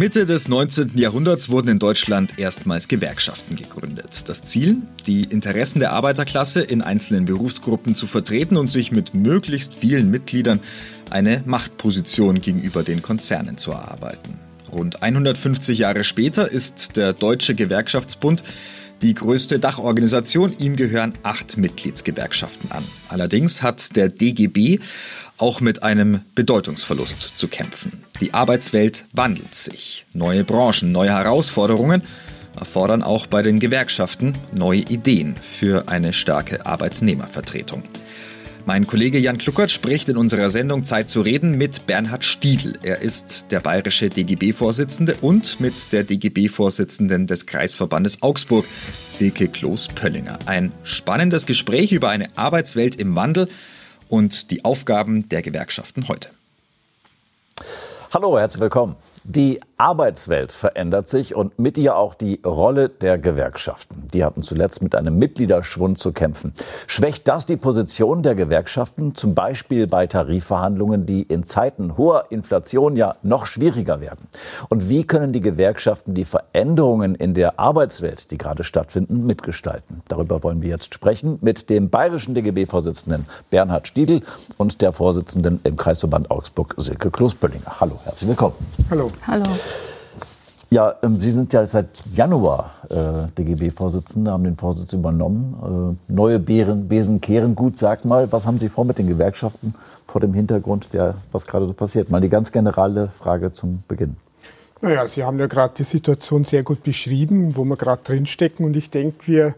Mitte des 19. Jahrhunderts wurden in Deutschland erstmals Gewerkschaften gegründet. Das Ziel, die Interessen der Arbeiterklasse in einzelnen Berufsgruppen zu vertreten und sich mit möglichst vielen Mitgliedern eine Machtposition gegenüber den Konzernen zu erarbeiten. Rund 150 Jahre später ist der Deutsche Gewerkschaftsbund die größte Dachorganisation. Ihm gehören acht Mitgliedsgewerkschaften an. Allerdings hat der DGB auch mit einem Bedeutungsverlust zu kämpfen. Die Arbeitswelt wandelt sich. Neue Branchen, neue Herausforderungen erfordern auch bei den Gewerkschaften neue Ideen für eine starke Arbeitnehmervertretung. Mein Kollege Jan Kluckert spricht in unserer Sendung Zeit zu reden mit Bernhard Stiedl. Er ist der bayerische DGB-Vorsitzende und mit der DGB-Vorsitzenden des Kreisverbandes Augsburg, Silke Kloß-Pöllinger. Ein spannendes Gespräch über eine Arbeitswelt im Wandel und die Aufgaben der Gewerkschaften heute. Hallo, herzlich willkommen. Die Arbeitswelt verändert sich und mit ihr auch die Rolle der Gewerkschaften. Die hatten zuletzt mit einem Mitgliederschwund zu kämpfen. Schwächt das die Position der Gewerkschaften, zum Beispiel bei Tarifverhandlungen, die in Zeiten hoher Inflation ja noch schwieriger werden? Und wie können die Gewerkschaften die Veränderungen in der Arbeitswelt, die gerade stattfinden, mitgestalten? Darüber wollen wir jetzt sprechen mit dem bayerischen DGB-Vorsitzenden Bernhard Stiedl und der Vorsitzenden im Kreisverband Augsburg Silke Kloßböllinger. Hallo, herzlich willkommen. Hallo. Hallo. Ja, ähm, Sie sind ja seit Januar äh, DGB-Vorsitzende, haben den Vorsitz übernommen. Äh, neue Bären, Besen kehren gut. Sagt mal, was haben Sie vor mit den Gewerkschaften vor dem Hintergrund, der, was gerade so passiert? Mal die ganz generelle Frage zum Beginn. Naja, Sie haben ja gerade die Situation sehr gut beschrieben, wo wir gerade drinstecken. Und ich denke, wir,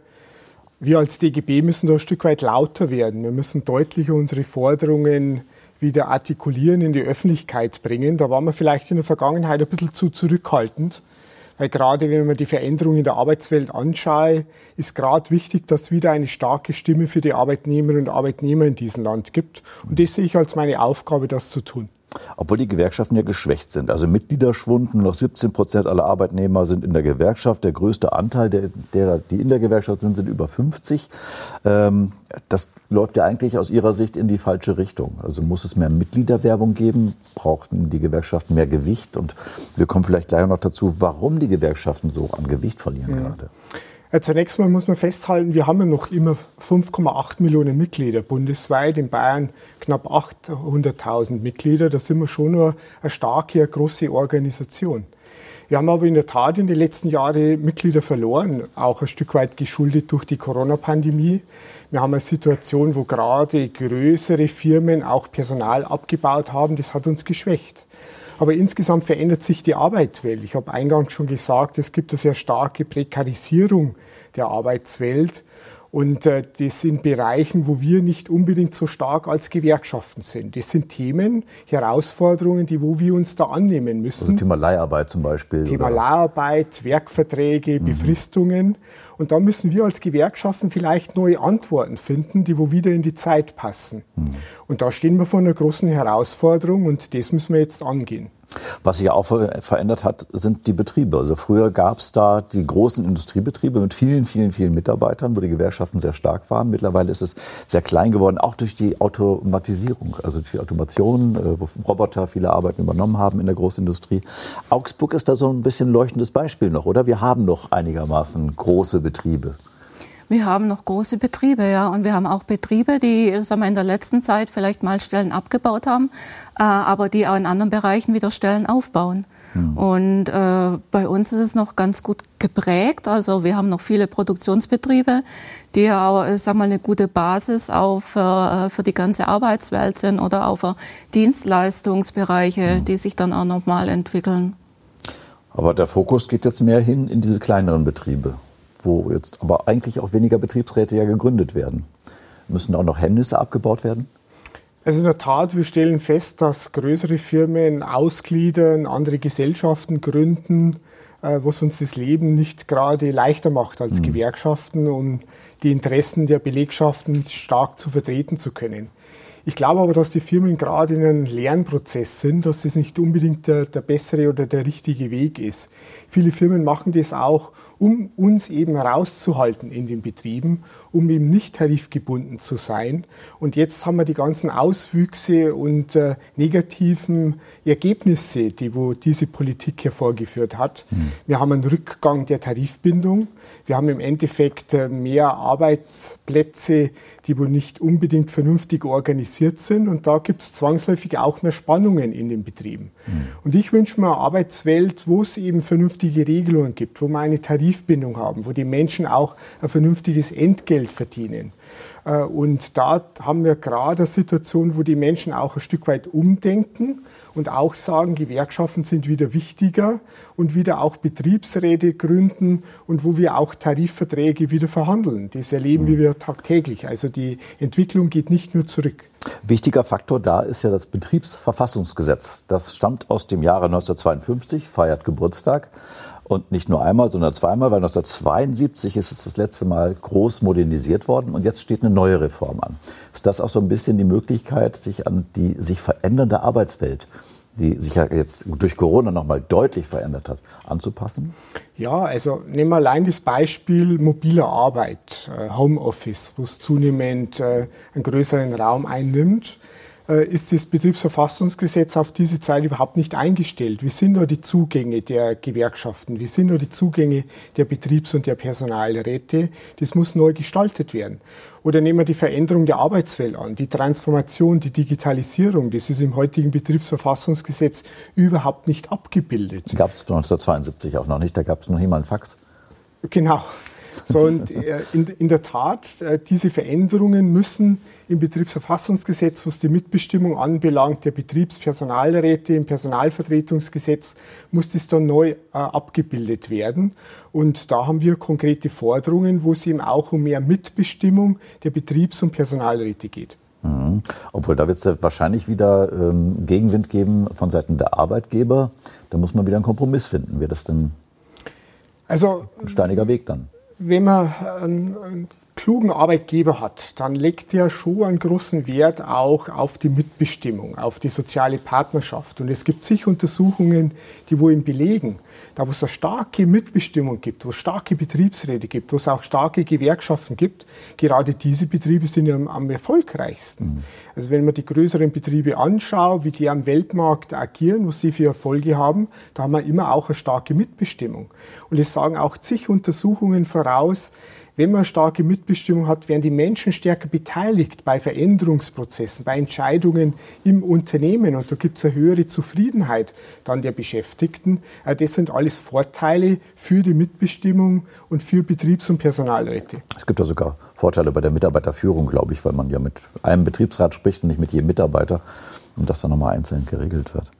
wir als DGB müssen da ein Stück weit lauter werden. Wir müssen deutlicher unsere Forderungen wieder artikulieren, in die Öffentlichkeit bringen. Da waren wir vielleicht in der Vergangenheit ein bisschen zu zurückhaltend. Weil gerade wenn man die Veränderung in der Arbeitswelt anschaue, ist gerade wichtig, dass es wieder eine starke Stimme für die Arbeitnehmerinnen und Arbeitnehmer in diesem Land gibt. Und das sehe ich als meine Aufgabe, das zu tun. Obwohl die Gewerkschaften ja geschwächt sind. Also Mitgliederschwund, nur noch 17 Prozent aller Arbeitnehmer sind in der Gewerkschaft. Der größte Anteil der, derer, die in der Gewerkschaft sind, sind über 50. Ähm, das läuft ja eigentlich aus Ihrer Sicht in die falsche Richtung. Also muss es mehr Mitgliederwerbung geben? Brauchten die Gewerkschaften mehr Gewicht? Und wir kommen vielleicht gleich noch dazu, warum die Gewerkschaften so an Gewicht verlieren mhm. gerade. Ja, zunächst mal muss man festhalten, wir haben ja noch immer 5,8 Millionen Mitglieder bundesweit, in Bayern knapp 800.000 Mitglieder. Da sind wir schon nur eine starke, eine große Organisation. Wir haben aber in der Tat in den letzten Jahren Mitglieder verloren, auch ein Stück weit geschuldet durch die Corona-Pandemie. Wir haben eine Situation, wo gerade größere Firmen auch Personal abgebaut haben. Das hat uns geschwächt. Aber insgesamt verändert sich die Arbeitswelt. Ich habe eingangs schon gesagt, es gibt eine sehr starke Prekarisierung der Arbeitswelt. Und äh, das sind Bereichen, wo wir nicht unbedingt so stark als Gewerkschaften sind. Das sind Themen, Herausforderungen, die wo wir uns da annehmen müssen. Also Thema Leiharbeit zum Beispiel. Thema oder? Leiharbeit, Werkverträge, mhm. Befristungen. Und da müssen wir als Gewerkschaften vielleicht neue Antworten finden, die wo wieder in die Zeit passen. Mhm. Und da stehen wir vor einer großen Herausforderung und das müssen wir jetzt angehen. Was sich auch verändert hat, sind die Betriebe. Also früher gab es da die großen Industriebetriebe mit vielen, vielen, vielen Mitarbeitern, wo die Gewerkschaften sehr stark waren. Mittlerweile ist es sehr klein geworden, auch durch die Automatisierung, also die Automation, äh, wo Roboter viele Arbeiten übernommen haben in der Großindustrie. Augsburg ist da so ein bisschen leuchtendes Beispiel noch, oder? Wir haben noch einigermaßen große Betriebe. Wir haben noch große Betriebe, ja, und wir haben auch Betriebe, die sagen wir, in der letzten Zeit vielleicht mal Stellen abgebaut haben, äh, aber die auch in anderen Bereichen wieder Stellen aufbauen. Mhm. Und äh, bei uns ist es noch ganz gut geprägt. Also wir haben noch viele Produktionsbetriebe, die ja auch, äh, sag mal, eine gute Basis für, äh, für die ganze Arbeitswelt sind oder auch für Dienstleistungsbereiche, mhm. die sich dann auch nochmal entwickeln. Aber der Fokus geht jetzt mehr hin in diese kleineren Betriebe wo jetzt aber eigentlich auch weniger Betriebsräte ja gegründet werden. Müssen auch noch Hemmnisse abgebaut werden? Also in der Tat, wir stellen fest, dass größere Firmen ausgliedern, andere Gesellschaften gründen, äh, was uns das Leben nicht gerade leichter macht als mhm. Gewerkschaften, um die Interessen der Belegschaften stark zu vertreten zu können. Ich glaube aber, dass die Firmen gerade in einem Lernprozess sind, dass das nicht unbedingt der, der bessere oder der richtige Weg ist. Viele Firmen machen das auch, um uns eben rauszuhalten in den Betrieben, um eben nicht tarifgebunden zu sein. Und jetzt haben wir die ganzen Auswüchse und äh, negativen Ergebnisse, die wo diese Politik hervorgeführt hat. Mhm. Wir haben einen Rückgang der Tarifbindung. Wir haben im Endeffekt äh, mehr Arbeitsplätze, die wohl nicht unbedingt vernünftig organisiert sind. Und da gibt es zwangsläufig auch mehr Spannungen in den Betrieben. Mhm. Und ich wünsche mir eine Arbeitswelt, wo es eben vernünftige Regelungen gibt, wo wir eine Tarifbindung haben, wo die Menschen auch ein vernünftiges Entgelt verdienen. Äh, und da haben wir gerade eine Situation, wo die Menschen auch ein Stück weit umdenken und auch sagen, Gewerkschaften sind wieder wichtiger und wieder auch Betriebsräte gründen und wo wir auch Tarifverträge wieder verhandeln. Das erleben mhm. wir tagtäglich. Also die Entwicklung geht nicht nur zurück. Wichtiger Faktor da ist ja das Betriebsverfassungsgesetz. Das stammt aus dem Jahre 1952, feiert Geburtstag. Und nicht nur einmal, sondern zweimal, weil 1972 ist es das letzte Mal groß modernisiert worden und jetzt steht eine neue Reform an. Ist das auch so ein bisschen die Möglichkeit, sich an die sich verändernde Arbeitswelt die sich ja jetzt durch Corona nochmal deutlich verändert hat, anzupassen? Ja, also nehmen wir allein das Beispiel mobile Arbeit, äh, Homeoffice, wo es zunehmend äh, einen größeren Raum einnimmt. Äh, ist das Betriebsverfassungsgesetz auf diese Zeit überhaupt nicht eingestellt. Wie sind da die Zugänge der Gewerkschaften? Wie sind da die Zugänge der Betriebs- und der Personalräte? Das muss neu gestaltet werden. Oder nehmen wir die Veränderung der Arbeitswelt an, die Transformation, die Digitalisierung. Das ist im heutigen Betriebsverfassungsgesetz überhaupt nicht abgebildet. Gab es 1972 auch noch nicht, da gab es noch nie mal einen Fax. Genau. So, und äh, in, in der Tat, äh, diese Veränderungen müssen im Betriebsverfassungsgesetz, was die Mitbestimmung anbelangt, der Betriebspersonalräte, im Personalvertretungsgesetz, muss das dann neu äh, abgebildet werden. Und da haben wir konkrete Forderungen, wo es eben auch um mehr Mitbestimmung der Betriebs- und Personalräte geht. Mhm. Obwohl, da wird es wahrscheinlich wieder ähm, Gegenwind geben von Seiten der Arbeitgeber. Da muss man wieder einen Kompromiss finden. Wird das denn also, ein steiniger Weg dann? Wenn man einen, einen, klugen Arbeitgeber hat, dann legt er schon einen großen Wert auch auf die Mitbestimmung, auf die soziale Partnerschaft. Und es gibt sicher Untersuchungen, die wo ihm belegen, da wo es eine starke Mitbestimmung gibt, wo es starke Betriebsräte gibt, wo es auch starke Gewerkschaften gibt, gerade diese Betriebe sind ja am, am erfolgreichsten. Mhm. Also wenn man die größeren Betriebe anschaut, wie die am Weltmarkt agieren, was sie für Erfolge haben, da haben wir immer auch eine starke Mitbestimmung. Und es sagen auch zig Untersuchungen voraus, wenn man starke Mitbestimmung hat, werden die Menschen stärker beteiligt bei Veränderungsprozessen, bei Entscheidungen im Unternehmen. Und da gibt es eine höhere Zufriedenheit dann der Beschäftigten. Äh, das sind alles Vorteile für die Mitbestimmung und für Betriebs- und Personalräte. Es gibt ja sogar Vorteile bei der Mitarbeiterführung, glaube ich, weil man ja mit einem Betriebsrat spricht und nicht mit jedem Mitarbeiter und das dann nochmal einzeln geregelt wird.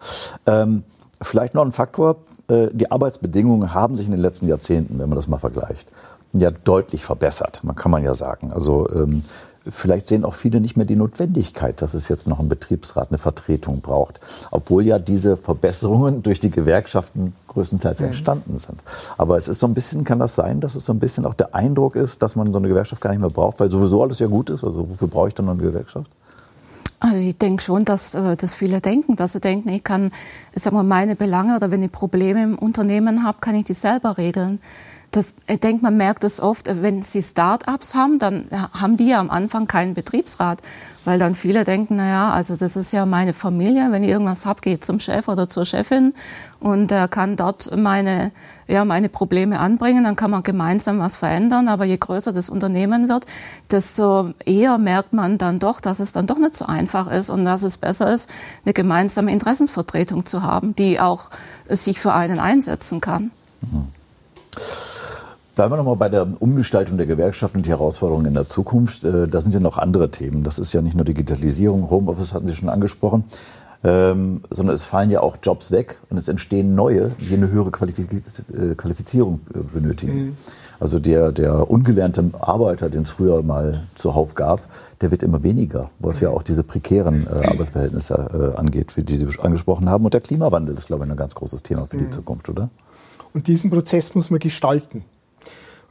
Ähm, vielleicht noch ein Faktor, äh, die Arbeitsbedingungen haben sich in den letzten Jahrzehnten, wenn man das mal vergleicht, ja deutlich verbessert, man kann man ja sagen. Also ähm, vielleicht sehen auch viele nicht mehr die Notwendigkeit, dass es jetzt noch einen Betriebsrat, eine Vertretung braucht, obwohl ja diese Verbesserungen durch die Gewerkschaften größtenteils mhm. entstanden sind. Aber es ist so ein bisschen, kann das sein, dass es so ein bisschen auch der Eindruck ist, dass man so eine Gewerkschaft gar nicht mehr braucht, weil sowieso alles ja gut ist. Also wofür brauche ich dann noch eine Gewerkschaft? Also ich denke schon, dass, äh, dass viele denken, dass sie denken, ich kann, sagen wir, meine Belange oder wenn ich Probleme im Unternehmen habe, kann ich die selber regeln. Das, ich denke, man merkt es oft, wenn Sie Start-ups haben, dann haben die ja am Anfang keinen Betriebsrat, weil dann viele denken, na ja, also das ist ja meine Familie, wenn ich irgendwas habe, gehe ich zum Chef oder zur Chefin und er kann dort meine, ja, meine Probleme anbringen, dann kann man gemeinsam was verändern, aber je größer das Unternehmen wird, desto eher merkt man dann doch, dass es dann doch nicht so einfach ist und dass es besser ist, eine gemeinsame Interessensvertretung zu haben, die auch sich für einen einsetzen kann. Mhm. Bleiben wir nochmal bei der Umgestaltung der Gewerkschaften und die Herausforderungen in der Zukunft. Äh, da sind ja noch andere Themen. Das ist ja nicht nur Digitalisierung, Homeoffice hatten Sie schon angesprochen, ähm, sondern es fallen ja auch Jobs weg und es entstehen neue, die eine höhere äh, Qualifizierung äh, benötigen. Mhm. Also der, der ungelernte Arbeiter, den es früher mal zuhauf gab, der wird immer weniger, was ja auch diese prekären äh, Arbeitsverhältnisse äh, angeht, wie die Sie angesprochen haben. Und der Klimawandel ist, glaube ich, ein ganz großes Thema für die mhm. Zukunft, oder? Und diesen Prozess muss man gestalten.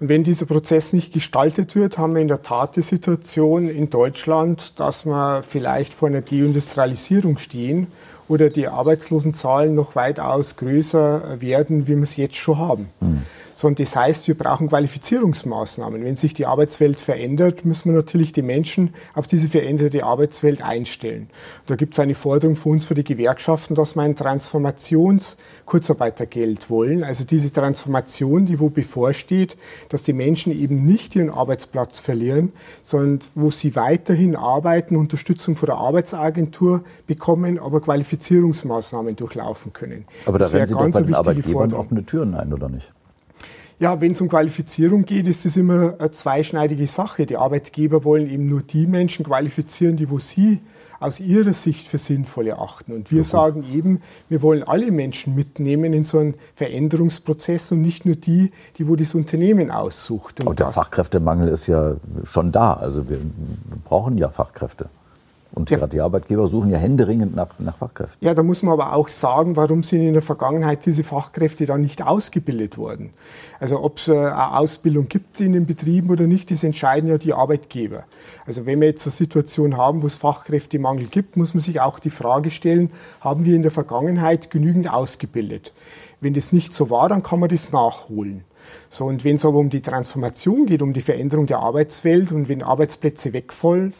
Und wenn dieser Prozess nicht gestaltet wird, haben wir in der Tat die Situation in Deutschland, dass wir vielleicht vor einer Deindustrialisierung stehen oder die Arbeitslosenzahlen noch weitaus größer werden, wie wir es jetzt schon haben. Mhm sondern das heißt, wir brauchen Qualifizierungsmaßnahmen. Wenn sich die Arbeitswelt verändert, müssen wir natürlich die Menschen auf diese veränderte Arbeitswelt einstellen. Da gibt es eine Forderung für uns, für die Gewerkschaften, dass wir ein Transformations-Kurzarbeitergeld wollen. Also diese Transformation, die wo bevorsteht, dass die Menschen eben nicht ihren Arbeitsplatz verlieren, sondern wo sie weiterhin arbeiten, Unterstützung von der Arbeitsagentur bekommen, aber Qualifizierungsmaßnahmen durchlaufen können. Aber da werden Sie doch bei den Arbeitgebern offene Türen ein, oder nicht? Ja, wenn es um Qualifizierung geht, ist das immer eine zweischneidige Sache. Die Arbeitgeber wollen eben nur die Menschen qualifizieren, die wo sie aus ihrer Sicht für sinnvoll erachten. Und wir okay. sagen eben, wir wollen alle Menschen mitnehmen in so einen Veränderungsprozess und nicht nur die, die wo das Unternehmen aussucht. Und der Fachkräftemangel ist ja schon da. Also wir brauchen ja Fachkräfte. Und ja. gerade die Arbeitgeber suchen ja händeringend nach, nach Fachkräften. Ja, da muss man aber auch sagen, warum sind in der Vergangenheit diese Fachkräfte dann nicht ausgebildet worden. Also ob es äh, eine Ausbildung gibt in den Betrieben oder nicht, das entscheiden ja die Arbeitgeber. Also wenn wir jetzt eine Situation haben, wo es Fachkräftemangel gibt, muss man sich auch die Frage stellen, haben wir in der Vergangenheit genügend ausgebildet? Wenn das nicht so war, dann kann man das nachholen. So, und wenn es aber um die Transformation geht, um die Veränderung der Arbeitswelt und wenn Arbeitsplätze wegfallen,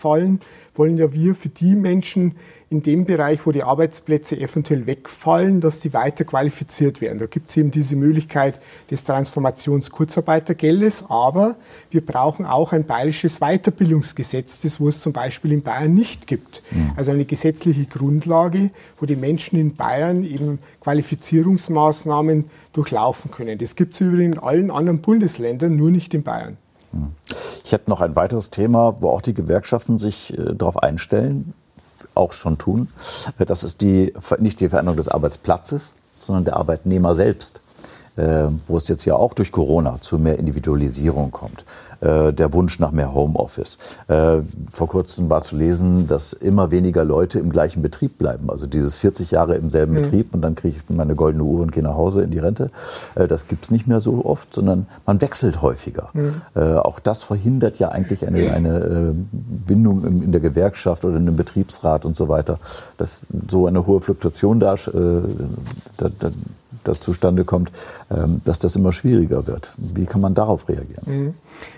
wollen ja wir für die Menschen in dem Bereich, wo die Arbeitsplätze eventuell wegfallen, dass die weiter qualifiziert werden. Da gibt es eben diese Möglichkeit des Transformationskurzarbeitergeldes, aber wir brauchen auch ein bayerisches Weiterbildungsgesetz, das wo es zum Beispiel in Bayern nicht gibt. Mhm. Also eine gesetzliche Grundlage, wo die Menschen in Bayern eben Qualifizierungsmaßnahmen durchlaufen können. Das gibt es übrigens in allen anderen Bundesländern, nur nicht in Bayern. Hm. Ich habe noch ein weiteres Thema, wo auch die Gewerkschaften sich äh, darauf einstellen, auch schon tun. Das ist die, nicht die Veränderung des Arbeitsplatzes, sondern der Arbeitnehmer selbst. Äh, wo es jetzt ja auch durch Corona zu mehr Individualisierung kommt. Äh, der Wunsch nach mehr Homeoffice. Äh, vor kurzem war zu lesen, dass immer weniger Leute im gleichen Betrieb bleiben. Also dieses 40 Jahre im selben mhm. Betrieb und dann kriege ich meine goldene Uhr und gehe nach Hause in die Rente. Äh, das gibt es nicht mehr so oft, sondern man wechselt häufiger. Mhm. Auch das verhindert ja eigentlich eine, eine Bindung in der Gewerkschaft oder in einem Betriebsrat und so weiter, dass so eine hohe Fluktuation da, da, da das zustande kommt, ähm, dass das immer schwieriger wird. Wie kann man darauf reagieren? Mhm.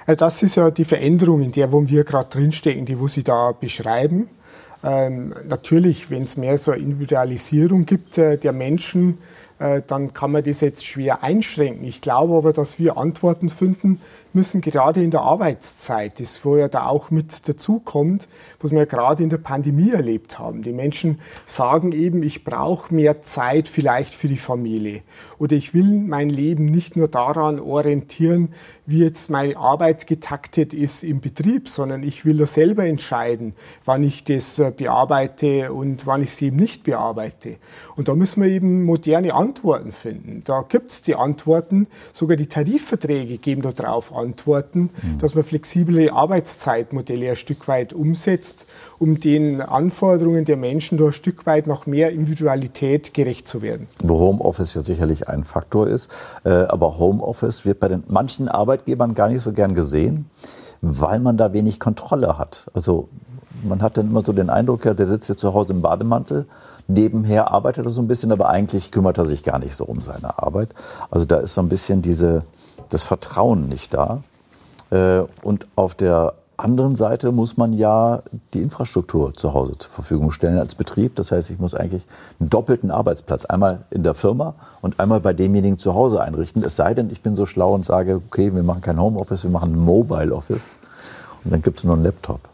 Also das ist ja die Veränderung, in der wo wir gerade drinstecken, die wo Sie da beschreiben. Ähm, natürlich, wenn es mehr so eine Individualisierung gibt äh, der Menschen, äh, dann kann man das jetzt schwer einschränken. Ich glaube aber, dass wir Antworten finden müssen, gerade in der Arbeitszeit, das wo ja da auch mit dazukommt, was wir ja gerade in der Pandemie erlebt haben. Die Menschen sagen eben, ich brauche mehr Zeit vielleicht für die Familie oder ich will mein Leben nicht nur daran orientieren, wie jetzt meine Arbeit getaktet ist im Betrieb, sondern ich will da selber entscheiden, wann ich das äh, bearbeite und wann ich es eben nicht bearbeite. Und da müssen wir eben moderne Antworten finden. Da gibt es die Antworten, sogar die Tarifverträge geben darauf Antworten, mhm. dass man flexible Arbeitszeitmodelle ein Stück weit umsetzt, um den Anforderungen der Menschen da ein Stück weit noch mehr Individualität gerecht zu werden. Wo Homeoffice ja sicherlich ein Faktor ist, äh, aber Homeoffice wird bei den manchen Arbeitgebern gar nicht so gern gesehen, weil man da wenig Kontrolle hat. Also man hat dann immer so den Eindruck, ja, der sitzt jetzt zu Hause im Bademantel, nebenher arbeitet er so ein bisschen, aber eigentlich kümmert er sich gar nicht so um seine Arbeit. Also da ist so ein bisschen diese, das Vertrauen nicht da. Äh, und auf der anderen Seite muss man ja die Infrastruktur zu Hause zur Verfügung stellen als Betrieb. Das heißt, ich muss eigentlich einen doppelten Arbeitsplatz einmal in der Firma und einmal bei demjenigen zu Hause einrichten. Es sei denn, ich bin so schlau und sage, okay, wir machen kein Homeoffice, wir machen ein Mobile Office und dann gibt es nur einen Laptop.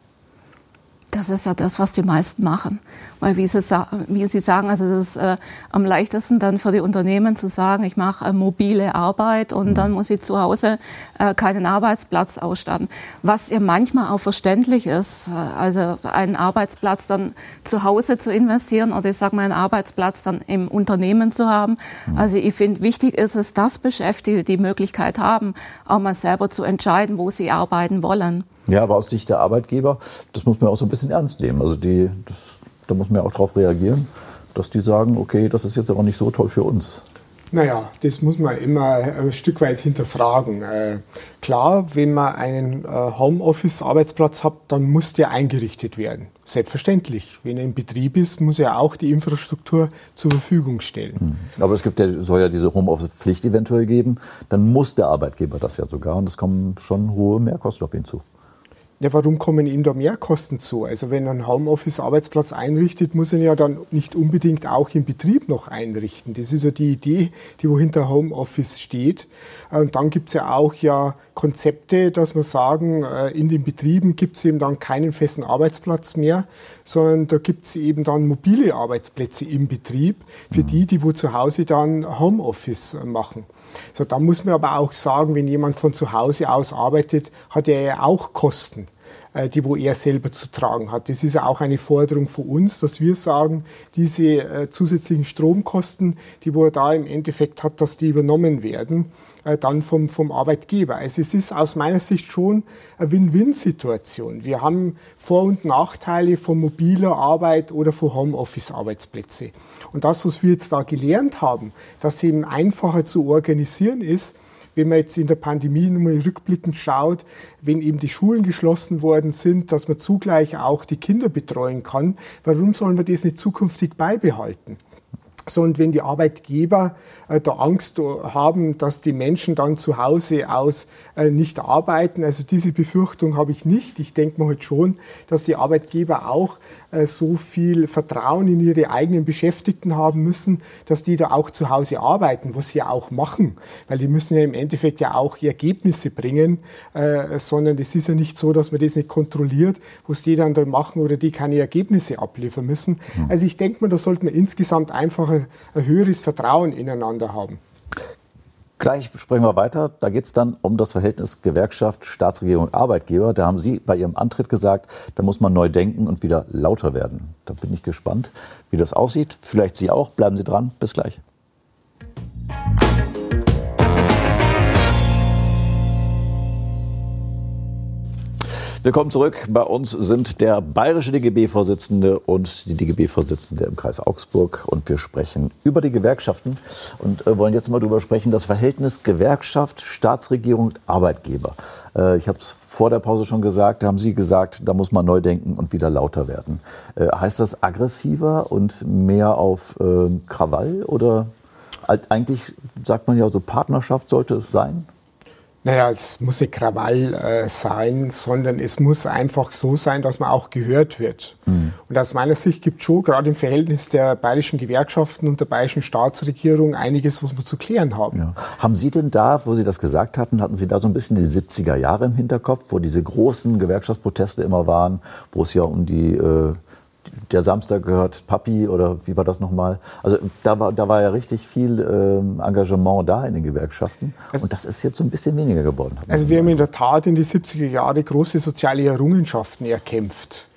Das ist ja das, was die meisten machen. Weil wie Sie, wie Sie sagen, also das ist äh, am leichtesten dann für die Unternehmen zu sagen, ich mache äh, mobile Arbeit und mhm. dann muss ich zu Hause äh, keinen Arbeitsplatz ausstatten. Was ja manchmal auch verständlich ist, äh, also einen Arbeitsplatz dann zu Hause zu investieren oder ich sage mal einen Arbeitsplatz dann im Unternehmen zu haben. Mhm. Also ich finde, wichtig ist es, dass Beschäftigte die Möglichkeit haben, auch mal selber zu entscheiden, wo sie arbeiten wollen. Ja, aber aus Sicht der Arbeitgeber, das muss man auch so ein bisschen ernst nehmen. Also die, das, da muss man ja auch darauf reagieren, dass die sagen, okay, das ist jetzt aber nicht so toll für uns. Naja, das muss man immer ein Stück weit hinterfragen. Äh, klar, wenn man einen äh, Homeoffice-Arbeitsplatz hat, dann muss der eingerichtet werden. Selbstverständlich. Wenn er in Betrieb ist, muss er auch die Infrastruktur zur Verfügung stellen. Hm. Aber es gibt ja, soll ja diese Homeoffice-Pflicht eventuell geben. Dann muss der Arbeitgeber das ja sogar. Und es kommen schon hohe Mehrkosten auf ihn zu. Ja, warum kommen ihm da Mehrkosten zu? Also wenn er einen Homeoffice-Arbeitsplatz einrichtet, muss er ihn ja dann nicht unbedingt auch im Betrieb noch einrichten. Das ist ja die Idee, die wo hinter Homeoffice steht. Und dann gibt es ja auch ja Konzepte, dass wir sagen, äh, in den Betrieben gibt es eben dann keinen festen Arbeitsplatz mehr, sondern da gibt es eben dann mobile Arbeitsplätze im Betrieb für die, die wo zu Hause dann Homeoffice machen. So, da muss man aber auch sagen, wenn jemand von zu Hause aus arbeitet, hat er ja auch Kosten, äh, die wo er selber zu tragen hat. Das ist ja auch eine Forderung von uns, dass wir sagen, diese äh, zusätzlichen Stromkosten, die wo er da im Endeffekt hat, dass die übernommen werden dann vom, vom Arbeitgeber. Also es ist aus meiner Sicht schon eine Win-Win-Situation. Wir haben Vor- und Nachteile von mobiler Arbeit oder von Homeoffice-Arbeitsplätze. Und das, was wir jetzt da gelernt haben, dass eben einfacher zu organisieren ist, wenn man jetzt in der Pandemie nochmal rückblickend schaut, wenn eben die Schulen geschlossen worden sind, dass man zugleich auch die Kinder betreuen kann, warum sollen wir das nicht zukünftig beibehalten? So, und wenn die Arbeitgeber äh, da Angst haben, dass die Menschen dann zu Hause aus äh, nicht arbeiten, also diese Befürchtung habe ich nicht. Ich denke mir halt schon, dass die Arbeitgeber auch so viel Vertrauen in ihre eigenen Beschäftigten haben müssen, dass die da auch zu Hause arbeiten, was sie ja auch machen, weil die müssen ja im Endeffekt ja auch Ergebnisse bringen, äh, sondern es ist ja nicht so, dass man das nicht kontrolliert, was die dann da machen oder die keine Ergebnisse abliefern müssen. Mhm. Also ich denke mal, da sollte man insgesamt einfach ein, ein höheres Vertrauen ineinander haben. Gleich sprechen wir weiter. Da geht es dann um das Verhältnis Gewerkschaft, Staatsregierung, Arbeitgeber. Da haben Sie bei Ihrem Antritt gesagt, da muss man neu denken und wieder lauter werden. Da bin ich gespannt, wie das aussieht. Vielleicht Sie auch. Bleiben Sie dran. Bis gleich. Willkommen zurück. Bei uns sind der bayerische DGB-Vorsitzende und die DGB-Vorsitzende im Kreis Augsburg. Und wir sprechen über die Gewerkschaften und äh, wollen jetzt mal darüber sprechen, das Verhältnis Gewerkschaft, Staatsregierung, Arbeitgeber. Äh, ich habe es vor der Pause schon gesagt, da haben Sie gesagt, da muss man neu denken und wieder lauter werden. Äh, heißt das aggressiver und mehr auf ähm, Krawall oder eigentlich sagt man ja so Partnerschaft sollte es sein? Naja, es muss nicht Krawall äh, sein, sondern es muss einfach so sein, dass man auch gehört wird. Mhm. Und aus meiner Sicht gibt es schon gerade im Verhältnis der bayerischen Gewerkschaften und der bayerischen Staatsregierung einiges, was wir zu klären haben. Ja. Haben Sie denn da, wo Sie das gesagt hatten, hatten Sie da so ein bisschen die 70er Jahre im Hinterkopf, wo diese großen Gewerkschaftsproteste immer waren, wo es ja um die äh, der Samstag gehört Papi oder wie war das nochmal? Also da war, da war ja richtig viel ähm, Engagement da in den Gewerkschaften also, und das ist jetzt so ein bisschen weniger geworden. Also wir haben in der Tat in die 70er Jahre große soziale Errungenschaften erkämpft,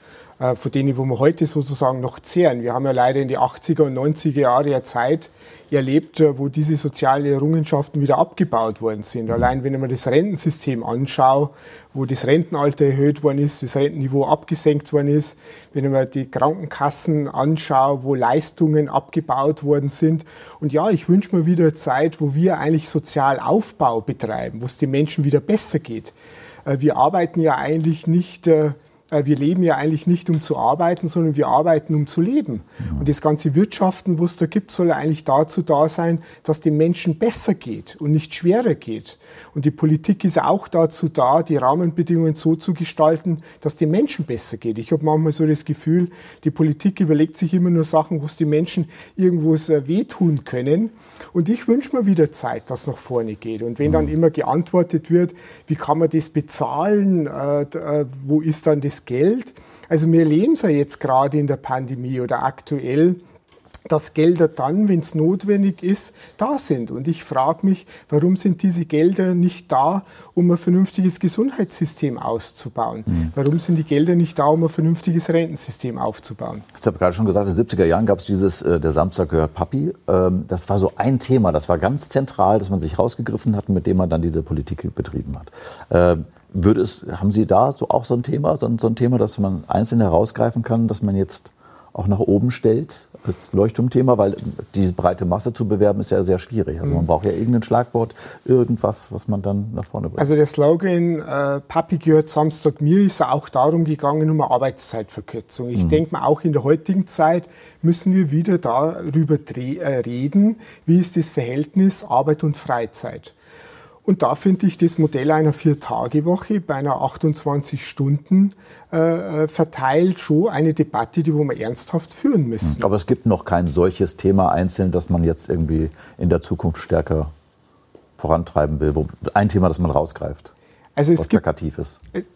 von denen wo wir heute sozusagen noch zehren. Wir haben ja leider in die 80er und 90er Jahre ja Zeit erlebt, äh, wo diese sozialen Errungenschaften wieder abgebaut worden sind. Allein wenn ich mir das Rentensystem anschaue, wo das Rentenalter erhöht worden ist, das Rentenniveau abgesenkt worden ist, wenn ich mir die Krankenkassen anschaue, wo Leistungen abgebaut worden sind. Und ja, ich wünsche mir wieder eine Zeit, wo wir eigentlich Sozialaufbau betreiben, wo es den Menschen wieder besser geht. Äh, wir arbeiten ja eigentlich nicht äh, äh, wir leben ja eigentlich nicht, um zu arbeiten, sondern wir arbeiten, um zu leben. Ja. Und das ganze Wirtschaften, was es da gibt, soll eigentlich dazu da sein, dass den Menschen besser geht und nicht schwerer geht. Und die Politik ist auch dazu da, die Rahmenbedingungen so zu gestalten, dass den Menschen besser geht. Ich habe manchmal so das Gefühl, die Politik überlegt sich immer nur Sachen, wo es die Menschen irgendwo wehtun können. Und ich wünsche mir wieder Zeit, dass nach vorne geht. Und wenn dann mhm. immer geantwortet wird, wie kann man das bezahlen, äh, äh, wo ist dann das Geld? Also wir leben es ja jetzt gerade in der Pandemie oder aktuell dass Gelder dann, wenn es notwendig ist, da sind. Und ich frage mich, warum sind diese Gelder nicht da, um ein vernünftiges Gesundheitssystem auszubauen? Mhm. Warum sind die Gelder nicht da, um ein vernünftiges Rentensystem aufzubauen? Ich habe gerade schon gesagt, in den 70er Jahren gab es dieses, äh, der Samstag gehört Papi. Ähm, das war so ein Thema, das war ganz zentral, dass man sich rausgegriffen hat, mit dem man dann diese Politik betrieben hat. Ähm, würde es, haben Sie da so auch so ein Thema, so so ein Thema, dass man einzeln herausgreifen kann, dass man jetzt auch nach oben stellt als Leuchtturmthema, weil diese breite Masse zu bewerben ist ja sehr schwierig. Also man mhm. braucht ja irgendein Schlagwort, irgendwas, was man dann nach vorne bringt. Also der Slogan äh, Papi gehört Samstag mir ist auch darum gegangen, um eine Arbeitszeitverkürzung. Ich mhm. denke mal, auch in der heutigen Zeit müssen wir wieder darüber äh, reden, wie ist das Verhältnis Arbeit und Freizeit. Und da finde ich das Modell einer Vier-Tage-Woche bei einer 28 Stunden äh, äh, verteilt schon eine Debatte, die wir ernsthaft führen müssen. Aber es gibt noch kein solches Thema einzeln, das man jetzt irgendwie in der Zukunft stärker vorantreiben will. Ein Thema, das man rausgreift, also es was gibt, plakativ ist. Es,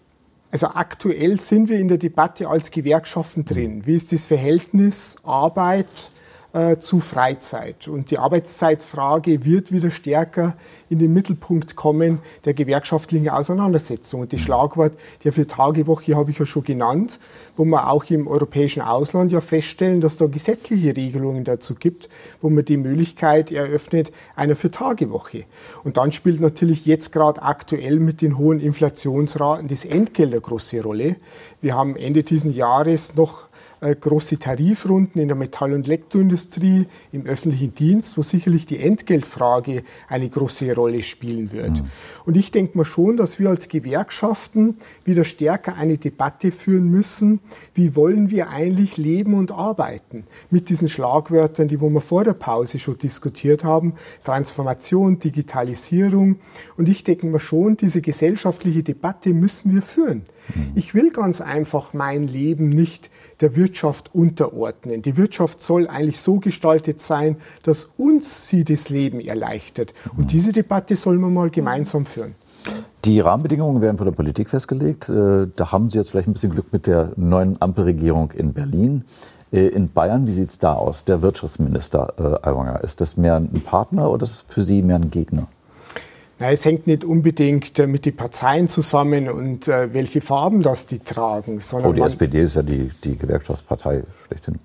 also aktuell sind wir in der Debatte als Gewerkschaften drin. Wie ist das Verhältnis Arbeit, äh, zu Freizeit. Und die Arbeitszeitfrage wird wieder stärker in den Mittelpunkt kommen der gewerkschaftlichen Auseinandersetzung. Und das Schlagwort der Vier-Tage-Woche habe ich ja schon genannt, wo wir auch im europäischen Ausland ja feststellen, dass da gesetzliche Regelungen dazu gibt, wo man die Möglichkeit eröffnet einer Vier-Tage-Woche. Und dann spielt natürlich jetzt gerade aktuell mit den hohen Inflationsraten das Entgelt eine große Rolle. Wir haben Ende dieses Jahres noch große Tarifrunden in der Metall- und Elektroindustrie, im öffentlichen Dienst, wo sicherlich die Entgeltfrage eine große Rolle spielen wird. Mhm. Und ich denke mal schon, dass wir als Gewerkschaften wieder stärker eine Debatte führen müssen, wie wollen wir eigentlich leben und arbeiten? Mit diesen Schlagwörtern, die wo wir vor der Pause schon diskutiert haben, Transformation, Digitalisierung. Und ich denke mal schon, diese gesellschaftliche Debatte müssen wir führen. Mhm. Ich will ganz einfach mein Leben nicht der Wirtschaft unterordnen. Die Wirtschaft soll eigentlich so gestaltet sein, dass uns sie das Leben erleichtert. Und diese Debatte sollen wir mal gemeinsam führen. Die Rahmenbedingungen werden von der Politik festgelegt. Äh, da haben Sie jetzt vielleicht ein bisschen Glück mit der neuen Ampelregierung in Berlin. Äh, in Bayern, wie sieht es da aus? Der Wirtschaftsminister äh, Aiwanger, ist das mehr ein Partner oder ist das für Sie mehr ein Gegner? Na, es hängt nicht unbedingt äh, mit den Parteien zusammen und äh, welche Farben das die tragen. Sondern oh, die man, SPD ist ja die, die Gewerkschaftspartei schlechthin.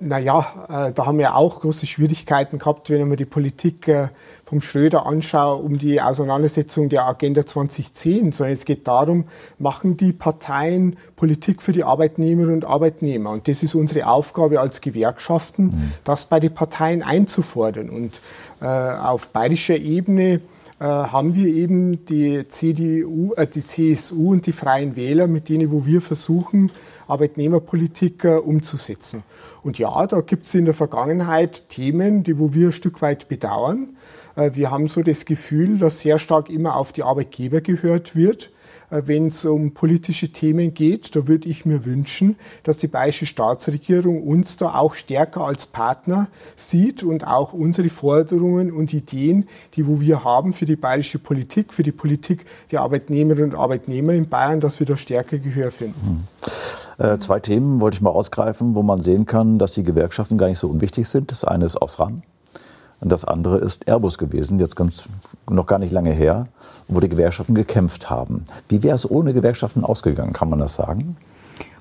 Naja, äh, da haben wir auch große Schwierigkeiten gehabt, wenn ich mir die Politik äh, vom Schröder anschaue, um die Auseinandersetzung der Agenda 2010. Sondern es geht darum, machen die Parteien Politik für die Arbeitnehmerinnen und Arbeitnehmer. Und das ist unsere Aufgabe als Gewerkschaften, mhm. das bei den Parteien einzufordern. Und äh, auf bayerischer Ebene haben wir eben die CDU, äh, die CSU und die Freien Wähler, mit denen wo wir versuchen, Arbeitnehmerpolitik äh, umzusetzen. Und ja, da gibt es in der Vergangenheit Themen, die wo wir ein Stück weit bedauern. Äh, wir haben so das Gefühl, dass sehr stark immer auf die Arbeitgeber gehört wird äh, wenn es um politische Themen geht. Da würde ich mir wünschen, dass die bayerische Staatsregierung uns da auch stärker als Partner sieht und auch unsere Forderungen und Ideen, die wo wir haben für die bayerische Politik, für die Politik der Arbeitnehmerinnen und Arbeitnehmer in Bayern, dass wir da stärker Gehör finden. Hm. Äh, zwei Themen wollte ich mal ausgreifen, wo man sehen kann, dass die Gewerkschaften gar nicht so unwichtig sind. Das eine ist Osram und das andere ist Airbus gewesen, jetzt ganz, noch gar nicht lange her, wo die Gewerkschaften gekämpft haben. Wie wäre es ohne Gewerkschaften ausgegangen, kann man das sagen?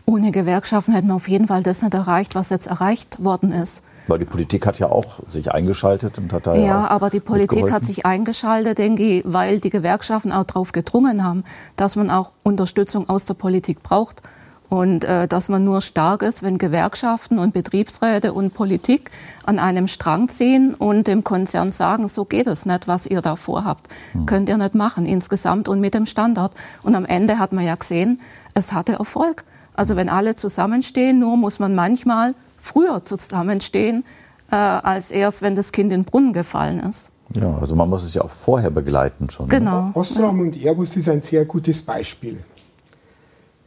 Ohne Gewerkschaften hätten wir auf jeden Fall das nicht erreicht, was jetzt erreicht worden ist. Weil die Politik hat ja auch sich eingeschaltet und hat da ja. Ja, aber die Politik hat sich eingeschaltet, denke ich, weil die Gewerkschaften auch darauf gedrungen haben, dass man auch Unterstützung aus der Politik braucht. Und äh, dass man nur stark ist, wenn Gewerkschaften und Betriebsräte und Politik an einem Strang ziehen und dem Konzern sagen, so geht es nicht, was ihr da vorhabt. Hm. Könnt ihr nicht machen, insgesamt und mit dem Standard. Und am Ende hat man ja gesehen, es hatte Erfolg. Also wenn alle zusammenstehen, nur muss man manchmal früher zusammenstehen, äh, als erst, wenn das Kind in den Brunnen gefallen ist. Ja, also man muss es ja auch vorher begleiten schon. Ne? Genau. Osram und Airbus ist ein sehr gutes Beispiel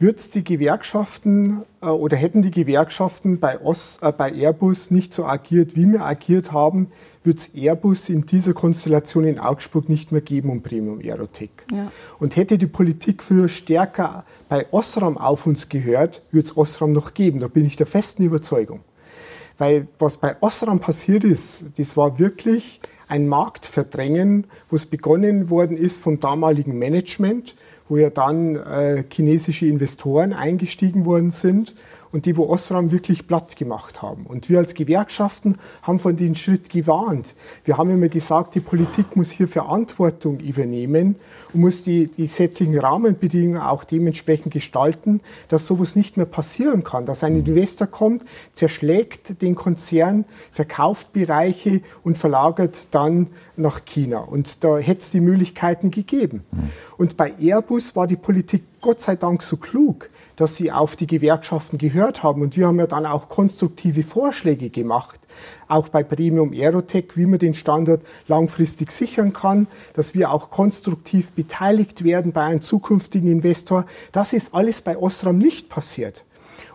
wird die Gewerkschaften äh, oder hätten die Gewerkschaften bei, Os, äh, bei Airbus nicht so agiert, wie wir agiert haben, wird es Airbus in dieser Konstellation in Augsburg nicht mehr geben um Premium Aerotech. Ja. Und hätte die Politik früher stärker bei Osram auf uns gehört, würde es Osram noch geben. Da bin ich der festen Überzeugung. Weil was bei Osram passiert ist, das war wirklich ein Marktverdrängen, wo es begonnen worden ist vom damaligen Management wo ja dann äh, chinesische Investoren eingestiegen worden sind und die, wo Osram wirklich platt gemacht haben. Und wir als Gewerkschaften haben von den Schritt gewarnt. Wir haben immer gesagt, die Politik muss hier Verantwortung übernehmen und muss die, die gesetzlichen Rahmenbedingungen auch dementsprechend gestalten, dass sowas nicht mehr passieren kann, dass ein Investor kommt, zerschlägt den Konzern, verkauft Bereiche und verlagert dann nach China. Und da hätte es die Möglichkeiten gegeben. Und bei Airbus war die Politik Gott sei Dank so klug, dass sie auf die Gewerkschaften gehört haben. Und wir haben ja dann auch konstruktive Vorschläge gemacht, auch bei Premium Aerotech, wie man den Standort langfristig sichern kann, dass wir auch konstruktiv beteiligt werden bei einem zukünftigen Investor. Das ist alles bei Osram nicht passiert.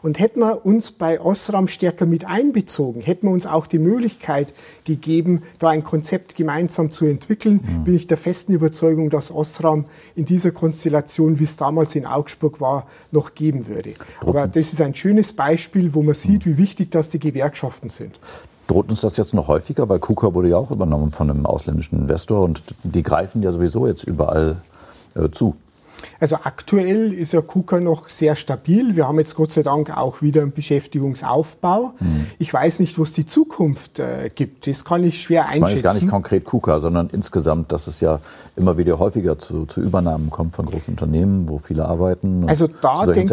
Und hätten wir uns bei Osram stärker mit einbezogen, hätten wir uns auch die Möglichkeit gegeben, da ein Konzept gemeinsam zu entwickeln, mhm. bin ich der festen Überzeugung, dass Osram in dieser Konstellation, wie es damals in Augsburg war, noch geben würde. Aber das ist ein schönes Beispiel, wo man sieht, wie wichtig das die Gewerkschaften sind. Droht uns das jetzt noch häufiger? Weil KUKA wurde ja auch übernommen von einem ausländischen Investor und die greifen ja sowieso jetzt überall äh, zu. Also aktuell ist ja KUKA noch sehr stabil. Wir haben jetzt Gott sei Dank auch wieder einen Beschäftigungsaufbau. Mhm. Ich weiß nicht, was die Zukunft äh, gibt. Das kann ich schwer einschätzen. Ich meine gar nicht konkret KUKA, sondern insgesamt, dass es ja immer wieder häufiger zu, zu Übernahmen kommt von großen Unternehmen, wo viele arbeiten. Also da, denk,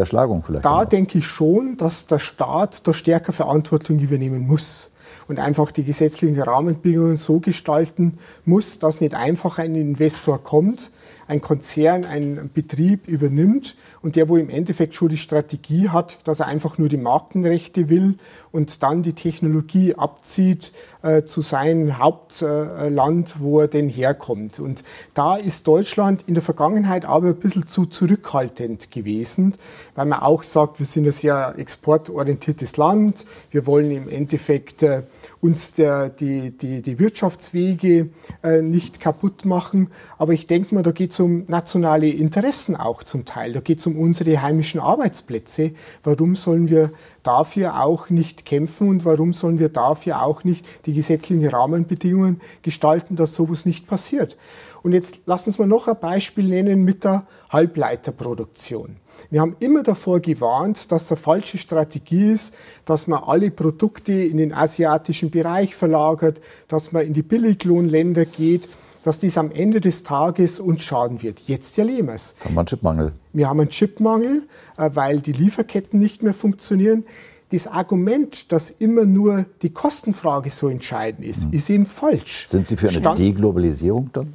da denke ich schon, dass der Staat da stärker Verantwortung übernehmen muss und einfach die gesetzlichen Rahmenbedingungen so gestalten muss, dass nicht einfach ein Investor kommt, ein Konzern einen Betrieb übernimmt und der, wo im Endeffekt schon die Strategie hat, dass er einfach nur die Markenrechte will und dann die Technologie abzieht äh, zu seinem Hauptland, äh, wo er denn herkommt. Und da ist Deutschland in der Vergangenheit aber ein bisschen zu zurückhaltend gewesen, weil man auch sagt, wir sind ein sehr exportorientiertes Land, wir wollen im Endeffekt äh, uns der, die, die, die Wirtschaftswege äh, nicht kaputt machen. Aber ich denke mal, da geht es um nationale Interessen auch zum Teil. Da geht es um unsere heimischen Arbeitsplätze. Warum sollen wir dafür auch nicht kämpfen und warum sollen wir dafür auch nicht die gesetzlichen Rahmenbedingungen gestalten, dass sowas nicht passiert? Und jetzt lass uns mal noch ein Beispiel nennen mit der Halbleiterproduktion. Wir haben immer davor gewarnt, dass eine falsche Strategie ist, dass man alle Produkte in den asiatischen Bereich verlagert, dass man in die Billiglohnländer geht, dass dies am Ende des Tages uns schaden wird. Jetzt erleben wir es. Haben wir einen Chipmangel? Wir haben einen Chipmangel, äh, weil die Lieferketten nicht mehr funktionieren. Das Argument, dass immer nur die Kostenfrage so entscheidend ist, mhm. ist eben falsch. Sind Sie für eine Deglobalisierung dann?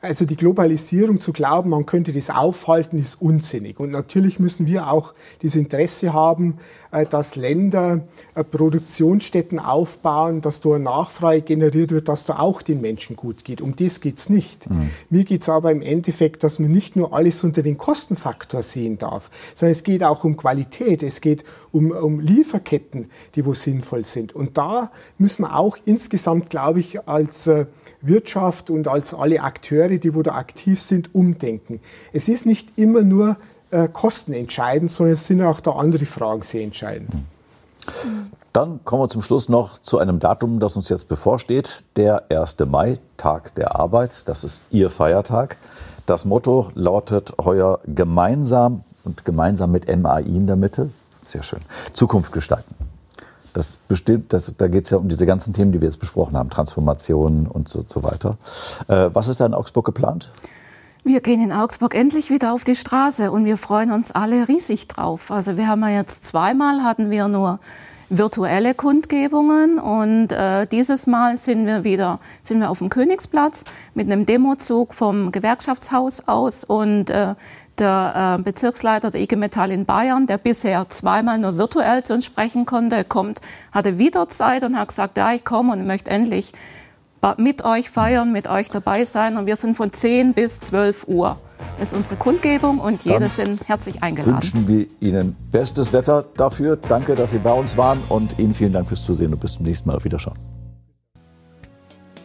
Also die Globalisierung zu glauben, man könnte das aufhalten, ist unsinnig. Und natürlich müssen wir auch das Interesse haben, äh, dass Länder äh, Produktionsstätten aufbauen, dass da Nachfrage generiert wird, dass da auch den Menschen gut geht. Um das geht's nicht. Mhm. Mir geht's aber im Endeffekt, dass man nicht nur alles unter den Kostenfaktor sehen darf, sondern es geht auch um Qualität, es geht um, um Lieferketten, die wo sinnvoll sind. Und da müssen wir auch insgesamt, glaube ich, als äh, Wirtschaft und als alle Akteure, die wo da aktiv sind, umdenken. Es ist nicht immer nur äh, Kosten entscheidend, sondern es sind auch da andere Fragen sehr entscheidend. Dann kommen wir zum Schluss noch zu einem Datum, das uns jetzt bevorsteht. Der 1. Mai, Tag der Arbeit. Das ist Ihr Feiertag. Das Motto lautet heuer gemeinsam und gemeinsam mit MAI in der Mitte. Sehr schön. Zukunft gestalten. Das bestimmt, das, da geht es ja um diese ganzen Themen, die wir jetzt besprochen haben, Transformation und so, so weiter. Äh, was ist da in Augsburg geplant? Wir gehen in Augsburg endlich wieder auf die Straße und wir freuen uns alle riesig drauf. Also wir haben ja jetzt zweimal hatten wir nur virtuelle Kundgebungen und äh, dieses Mal sind wir wieder sind wir auf dem Königsplatz mit einem Demozug vom Gewerkschaftshaus aus und äh, der äh, Bezirksleiter der IG Metall in Bayern, der bisher zweimal nur virtuell zu uns sprechen konnte, kommt, hatte wieder Zeit und hat gesagt, ja, ich komme und möchte endlich mit euch feiern, mit euch dabei sein. Und wir sind von 10 bis 12 Uhr. Das ist unsere Kundgebung und jede sind herzlich eingeladen. Wünschen wir Ihnen bestes Wetter dafür. Danke, dass Sie bei uns waren und Ihnen vielen Dank fürs Zusehen und bis zum nächsten Mal. Auf Wiederschauen.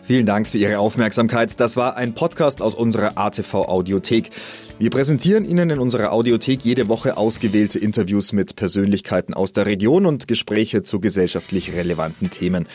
Vielen Dank für Ihre Aufmerksamkeit. Das war ein Podcast aus unserer ATV Audiothek. Wir präsentieren Ihnen in unserer Audiothek jede Woche ausgewählte Interviews mit Persönlichkeiten aus der Region und Gespräche zu gesellschaftlich relevanten Themen.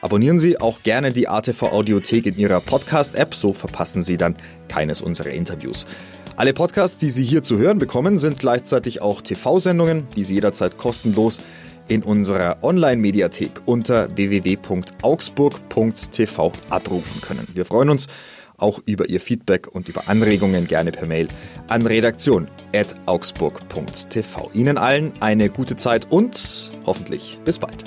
Abonnieren Sie auch gerne die ATV Audiothek in Ihrer Podcast-App, so verpassen Sie dann keines unserer Interviews. Alle Podcasts, die Sie hier zu hören bekommen, sind gleichzeitig auch TV-Sendungen, die Sie jederzeit kostenlos in unserer Online-Mediathek unter www.augsburg.tv abrufen können. Wir freuen uns auch über Ihr Feedback und über Anregungen gerne per Mail an redaktion.augsburg.tv. Ihnen allen eine gute Zeit und hoffentlich bis bald.